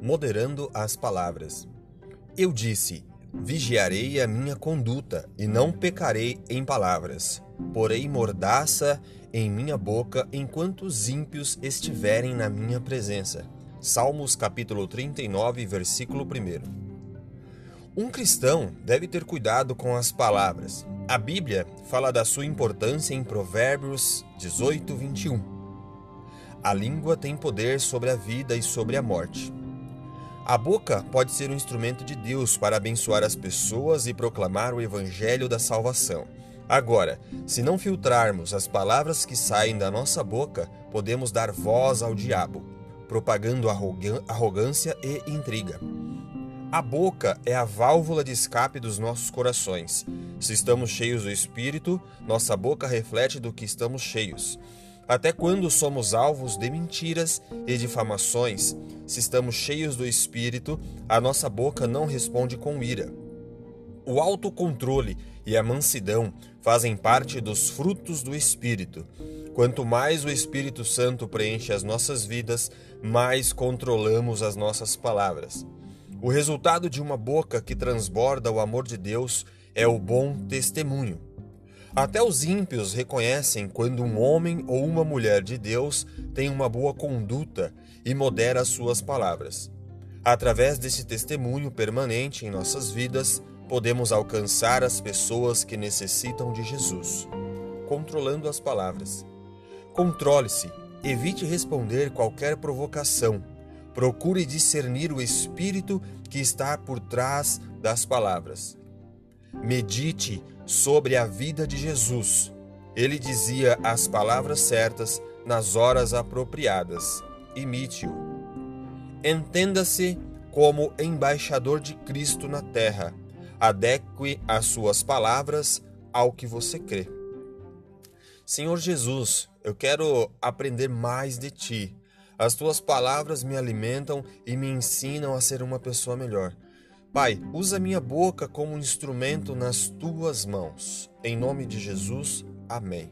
moderando as palavras. Eu disse: Vigiarei a minha conduta e não pecarei em palavras. Porei mordaça em minha boca enquanto os ímpios estiverem na minha presença. Salmos capítulo 39, versículo 1. Um cristão deve ter cuidado com as palavras. A Bíblia fala da sua importância em Provérbios 18, 21. A língua tem poder sobre a vida e sobre a morte. A boca pode ser um instrumento de Deus para abençoar as pessoas e proclamar o evangelho da salvação. Agora, se não filtrarmos as palavras que saem da nossa boca, podemos dar voz ao diabo, propagando arrogância e intriga. A boca é a válvula de escape dos nossos corações. Se estamos cheios do espírito, nossa boca reflete do que estamos cheios. Até quando somos alvos de mentiras e difamações, se estamos cheios do espírito, a nossa boca não responde com ira. O autocontrole e a mansidão fazem parte dos frutos do espírito. Quanto mais o Espírito Santo preenche as nossas vidas, mais controlamos as nossas palavras. O resultado de uma boca que transborda o amor de Deus é o bom testemunho. Até os ímpios reconhecem quando um homem ou uma mulher de Deus tem uma boa conduta e modera suas palavras. Através desse testemunho permanente em nossas vidas, podemos alcançar as pessoas que necessitam de Jesus. Controlando as palavras. Controle-se, evite responder qualquer provocação. Procure discernir o espírito que está por trás das palavras. Medite sobre a vida de Jesus. Ele dizia as palavras certas nas horas apropriadas. Imite-o. Entenda-se como embaixador de Cristo na terra. Adeque as suas palavras ao que você crê. Senhor Jesus, eu quero aprender mais de ti. As tuas palavras me alimentam e me ensinam a ser uma pessoa melhor. Pai, usa minha boca como instrumento nas tuas mãos. Em nome de Jesus, amém.